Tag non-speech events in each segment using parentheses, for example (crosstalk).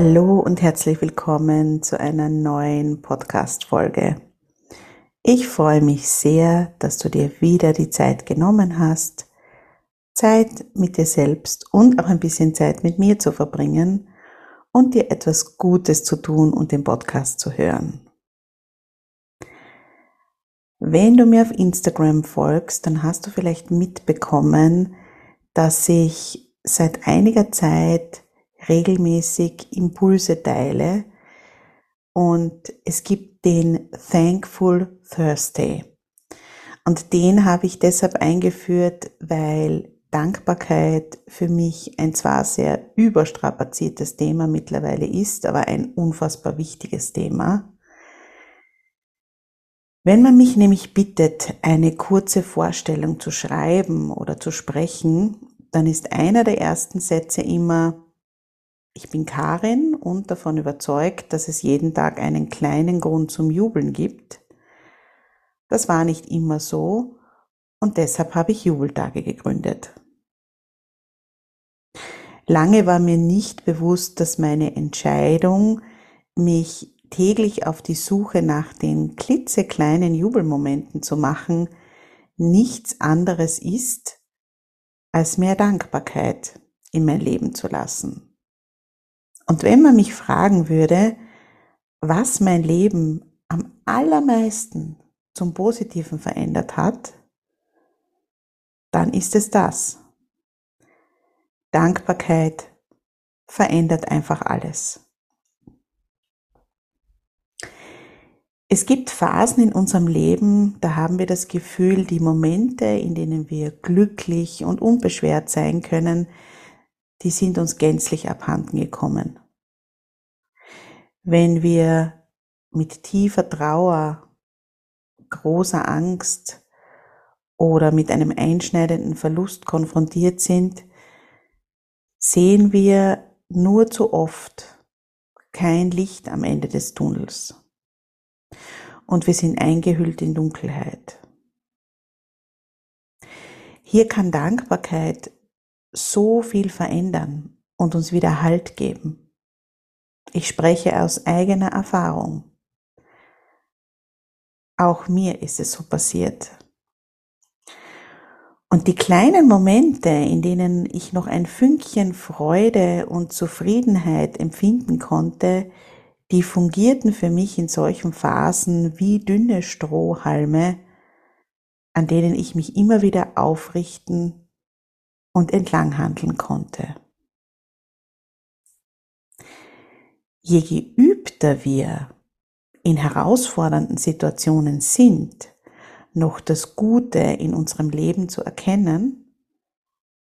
Hallo und herzlich willkommen zu einer neuen Podcast-Folge. Ich freue mich sehr, dass du dir wieder die Zeit genommen hast, Zeit mit dir selbst und auch ein bisschen Zeit mit mir zu verbringen und dir etwas Gutes zu tun und den Podcast zu hören. Wenn du mir auf Instagram folgst, dann hast du vielleicht mitbekommen, dass ich seit einiger Zeit regelmäßig Impulse teile. Und es gibt den Thankful Thursday. Und den habe ich deshalb eingeführt, weil Dankbarkeit für mich ein zwar sehr überstrapaziertes Thema mittlerweile ist, aber ein unfassbar wichtiges Thema. Wenn man mich nämlich bittet, eine kurze Vorstellung zu schreiben oder zu sprechen, dann ist einer der ersten Sätze immer, ich bin Karin und davon überzeugt, dass es jeden Tag einen kleinen Grund zum Jubeln gibt. Das war nicht immer so und deshalb habe ich Jubeltage gegründet. Lange war mir nicht bewusst, dass meine Entscheidung, mich täglich auf die Suche nach den klitzekleinen Jubelmomenten zu machen, nichts anderes ist, als mehr Dankbarkeit in mein Leben zu lassen. Und wenn man mich fragen würde, was mein Leben am allermeisten zum Positiven verändert hat, dann ist es das. Dankbarkeit verändert einfach alles. Es gibt Phasen in unserem Leben, da haben wir das Gefühl, die Momente, in denen wir glücklich und unbeschwert sein können, die sind uns gänzlich abhanden gekommen. Wenn wir mit tiefer Trauer, großer Angst oder mit einem einschneidenden Verlust konfrontiert sind, sehen wir nur zu oft kein Licht am Ende des Tunnels. Und wir sind eingehüllt in Dunkelheit. Hier kann Dankbarkeit so viel verändern und uns wieder Halt geben. Ich spreche aus eigener Erfahrung. Auch mir ist es so passiert. Und die kleinen Momente, in denen ich noch ein Fünkchen Freude und Zufriedenheit empfinden konnte, die fungierten für mich in solchen Phasen wie dünne Strohhalme, an denen ich mich immer wieder aufrichten und entlang handeln konnte. Je geübter wir in herausfordernden Situationen sind, noch das Gute in unserem Leben zu erkennen,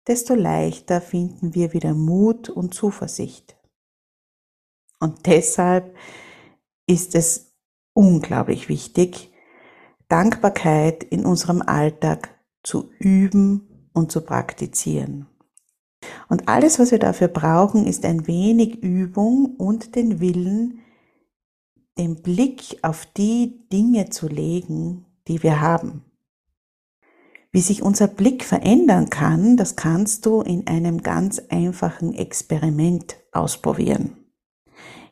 desto leichter finden wir wieder Mut und Zuversicht. Und deshalb ist es unglaublich wichtig, Dankbarkeit in unserem Alltag zu üben und zu praktizieren. Und alles, was wir dafür brauchen, ist ein wenig Übung und den Willen, den Blick auf die Dinge zu legen, die wir haben. Wie sich unser Blick verändern kann, das kannst du in einem ganz einfachen Experiment ausprobieren.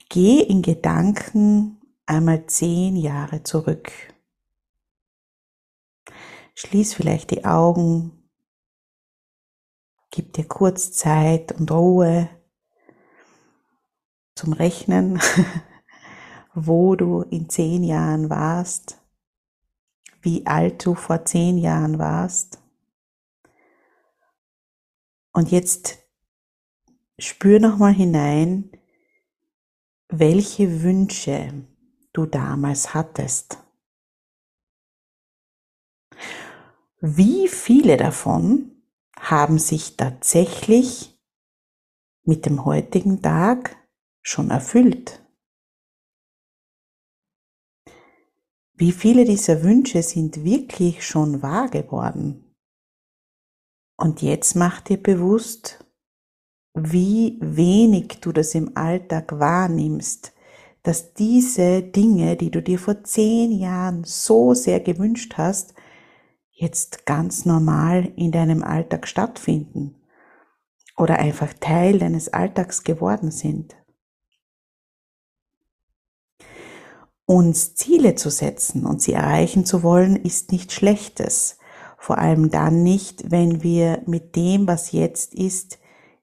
Geh in Gedanken einmal zehn Jahre zurück. Schließ vielleicht die Augen, gib dir kurz Zeit und Ruhe zum Rechnen, (laughs) wo du in zehn Jahren warst, wie alt du vor zehn Jahren warst. Und jetzt spür nochmal hinein, welche Wünsche du damals hattest. Wie viele davon haben sich tatsächlich mit dem heutigen Tag schon erfüllt? Wie viele dieser Wünsche sind wirklich schon wahr geworden? Und jetzt mach dir bewusst, wie wenig du das im Alltag wahrnimmst, dass diese Dinge, die du dir vor zehn Jahren so sehr gewünscht hast, jetzt ganz normal in deinem Alltag stattfinden oder einfach Teil deines Alltags geworden sind. Uns Ziele zu setzen und sie erreichen zu wollen, ist nichts Schlechtes. Vor allem dann nicht, wenn wir mit dem, was jetzt ist,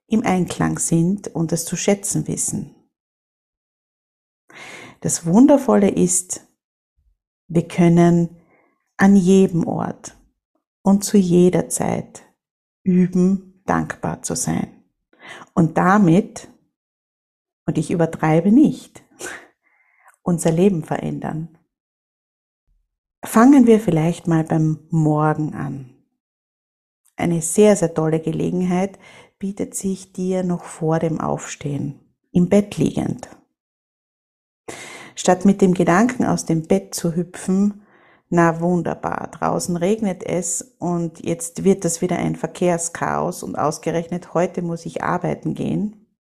im Einklang sind und es zu schätzen wissen. Das Wundervolle ist, wir können an jedem Ort und zu jeder Zeit üben, dankbar zu sein. Und damit, und ich übertreibe nicht, (laughs) unser Leben verändern. Fangen wir vielleicht mal beim Morgen an. Eine sehr, sehr tolle Gelegenheit, bietet sich dir noch vor dem Aufstehen, im Bett liegend. Statt mit dem Gedanken aus dem Bett zu hüpfen, na wunderbar, draußen regnet es und jetzt wird das wieder ein Verkehrschaos und ausgerechnet heute muss ich arbeiten gehen.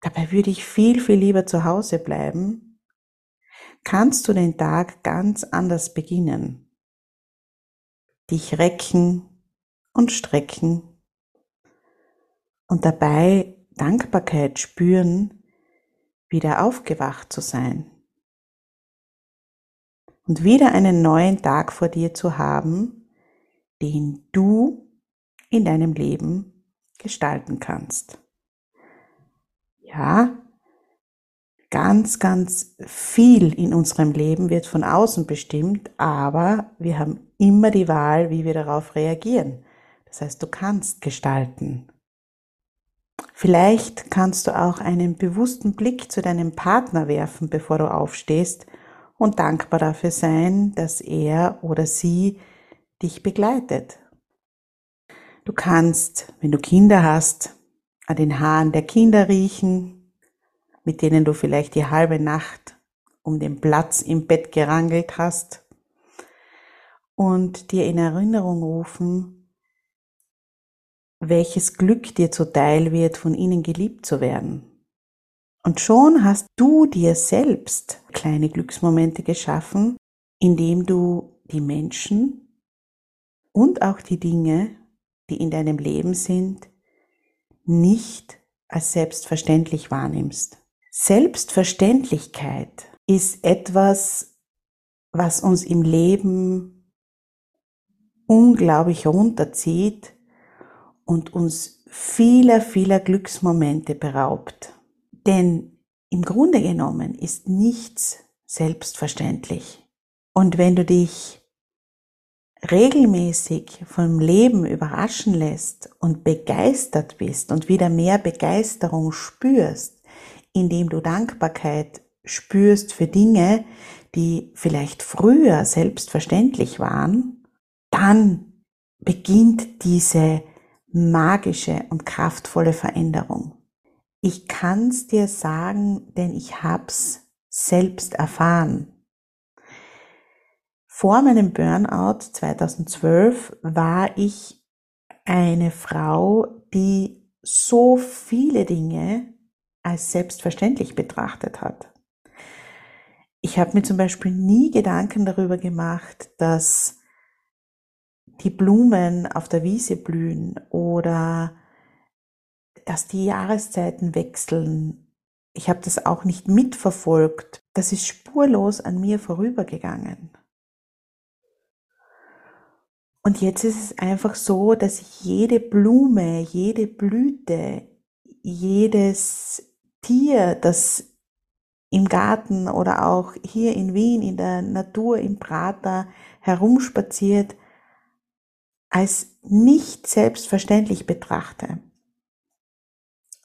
Dabei würde ich viel, viel lieber zu Hause bleiben. Kannst du den Tag ganz anders beginnen? Dich recken und strecken und dabei Dankbarkeit spüren, wieder aufgewacht zu sein und wieder einen neuen Tag vor dir zu haben, den du in deinem Leben gestalten kannst. Ja, ganz, ganz viel in unserem Leben wird von außen bestimmt, aber wir haben immer die Wahl, wie wir darauf reagieren. Das heißt, du kannst gestalten. Vielleicht kannst du auch einen bewussten Blick zu deinem Partner werfen, bevor du aufstehst und dankbar dafür sein, dass er oder sie dich begleitet. Du kannst, wenn du Kinder hast, an den Haaren der Kinder riechen, mit denen du vielleicht die halbe Nacht um den Platz im Bett gerangelt hast und dir in Erinnerung rufen, welches Glück dir zuteil wird, von ihnen geliebt zu werden. Und schon hast du dir selbst kleine Glücksmomente geschaffen, indem du die Menschen und auch die Dinge, die in deinem Leben sind, nicht als selbstverständlich wahrnimmst. Selbstverständlichkeit ist etwas, was uns im Leben unglaublich runterzieht und uns vieler, vieler Glücksmomente beraubt. Denn im Grunde genommen ist nichts selbstverständlich. Und wenn du dich regelmäßig vom Leben überraschen lässt und begeistert bist und wieder mehr Begeisterung spürst, indem du Dankbarkeit spürst für Dinge, die vielleicht früher selbstverständlich waren, dann beginnt diese magische und kraftvolle Veränderung. Ich kann's dir sagen, denn ich hab's selbst erfahren. Vor meinem Burnout 2012 war ich eine Frau, die so viele Dinge als selbstverständlich betrachtet hat. ich habe mir zum Beispiel nie Gedanken darüber gemacht, dass die Blumen auf der Wiese blühen oder dass die Jahreszeiten wechseln. Ich habe das auch nicht mitverfolgt. Das ist spurlos an mir vorübergegangen. Und jetzt ist es einfach so, dass ich jede Blume, jede Blüte, jedes Tier, das im Garten oder auch hier in Wien in der Natur im Prater herumspaziert, als nicht selbstverständlich betrachte.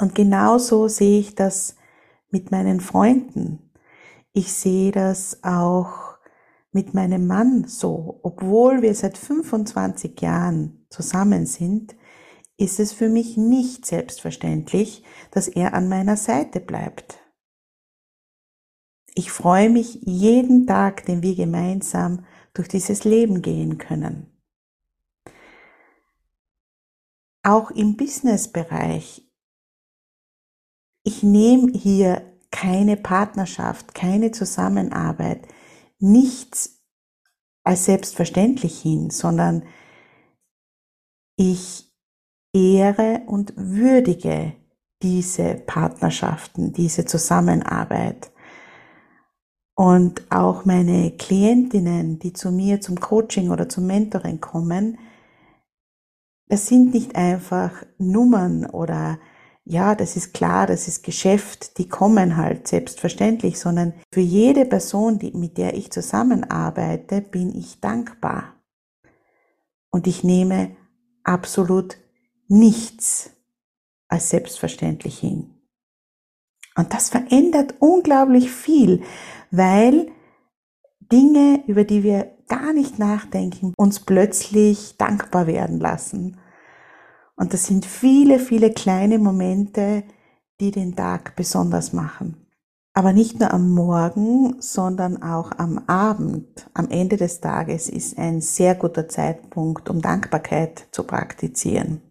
Und genauso sehe ich das mit meinen Freunden. Ich sehe das auch mit meinem Mann so, obwohl wir seit 25 Jahren zusammen sind, ist es für mich nicht selbstverständlich, dass er an meiner Seite bleibt. Ich freue mich jeden Tag, den wir gemeinsam durch dieses Leben gehen können. Auch im Businessbereich. Ich nehme hier keine Partnerschaft, keine Zusammenarbeit, nichts als selbstverständlich hin, sondern ich ehre und würdige diese Partnerschaften, diese Zusammenarbeit. Und auch meine Klientinnen, die zu mir zum Coaching oder zum Mentoring kommen, das sind nicht einfach Nummern oder ja, das ist klar, das ist Geschäft, die kommen halt selbstverständlich, sondern für jede Person, die, mit der ich zusammenarbeite, bin ich dankbar. Und ich nehme absolut nichts als selbstverständlich hin. Und das verändert unglaublich viel, weil Dinge, über die wir gar nicht nachdenken, uns plötzlich dankbar werden lassen und das sind viele, viele kleine Momente, die den Tag besonders machen. Aber nicht nur am Morgen, sondern auch am Abend, am Ende des Tages ist ein sehr guter Zeitpunkt, um Dankbarkeit zu praktizieren.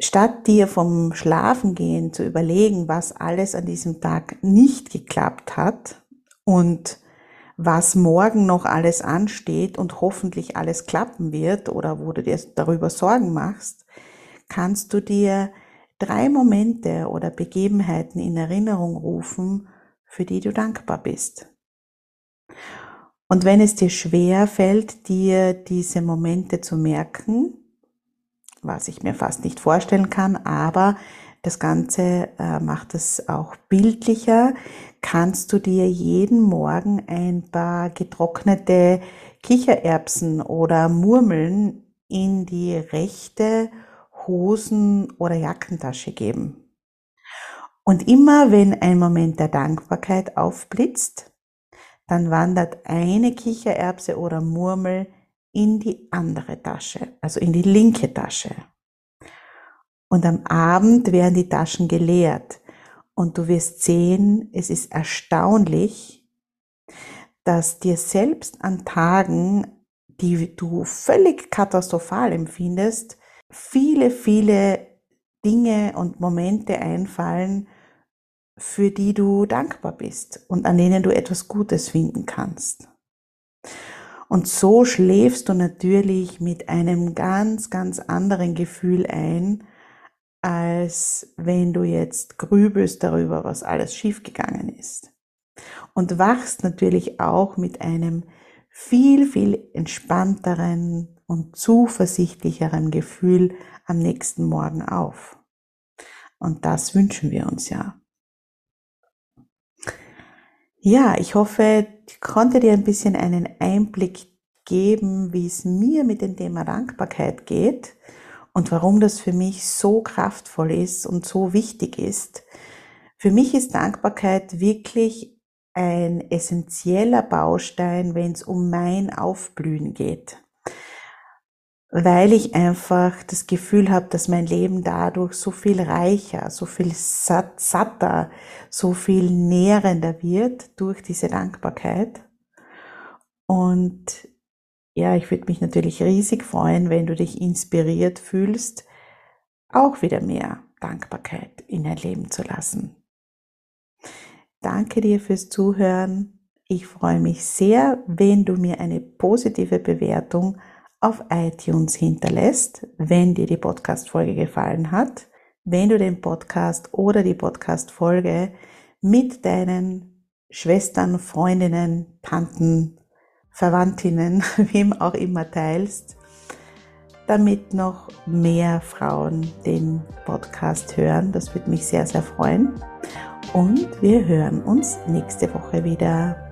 Statt dir vom Schlafengehen zu überlegen, was alles an diesem Tag nicht geklappt hat und was morgen noch alles ansteht und hoffentlich alles klappen wird oder wo du dir darüber Sorgen machst, kannst du dir drei Momente oder Begebenheiten in Erinnerung rufen, für die du dankbar bist. Und wenn es dir schwer fällt, dir diese Momente zu merken, was ich mir fast nicht vorstellen kann, aber das Ganze äh, macht es auch bildlicher. Kannst du dir jeden Morgen ein paar getrocknete Kichererbsen oder Murmeln in die rechte Hosen- oder Jackentasche geben. Und immer wenn ein Moment der Dankbarkeit aufblitzt, dann wandert eine Kichererbse oder Murmel in die andere Tasche, also in die linke Tasche. Und am Abend werden die Taschen geleert. Und du wirst sehen, es ist erstaunlich, dass dir selbst an Tagen, die du völlig katastrophal empfindest, viele, viele Dinge und Momente einfallen, für die du dankbar bist und an denen du etwas Gutes finden kannst. Und so schläfst du natürlich mit einem ganz, ganz anderen Gefühl ein, als wenn du jetzt grübelst darüber, was alles schiefgegangen ist. Und wachst natürlich auch mit einem viel, viel entspannteren und zuversichtlicheren Gefühl am nächsten Morgen auf. Und das wünschen wir uns ja. Ja, ich hoffe, ich konnte dir ein bisschen einen Einblick geben, wie es mir mit dem Thema Dankbarkeit geht und warum das für mich so kraftvoll ist und so wichtig ist. Für mich ist Dankbarkeit wirklich ein essentieller Baustein, wenn es um mein Aufblühen geht. Weil ich einfach das Gefühl habe, dass mein Leben dadurch so viel reicher, so viel satter, so viel nährender wird durch diese Dankbarkeit. Und ja, ich würde mich natürlich riesig freuen, wenn du dich inspiriert fühlst, auch wieder mehr Dankbarkeit in dein Leben zu lassen. danke dir fürs Zuhören. Ich freue mich sehr, wenn du mir eine positive Bewertung auf iTunes hinterlässt, wenn dir die Podcast-Folge gefallen hat, wenn du den Podcast oder die Podcast-Folge mit deinen Schwestern, Freundinnen, Tanten, Verwandtinnen, (laughs) wem auch immer teilst, damit noch mehr Frauen den Podcast hören. Das würde mich sehr, sehr freuen. Und wir hören uns nächste Woche wieder.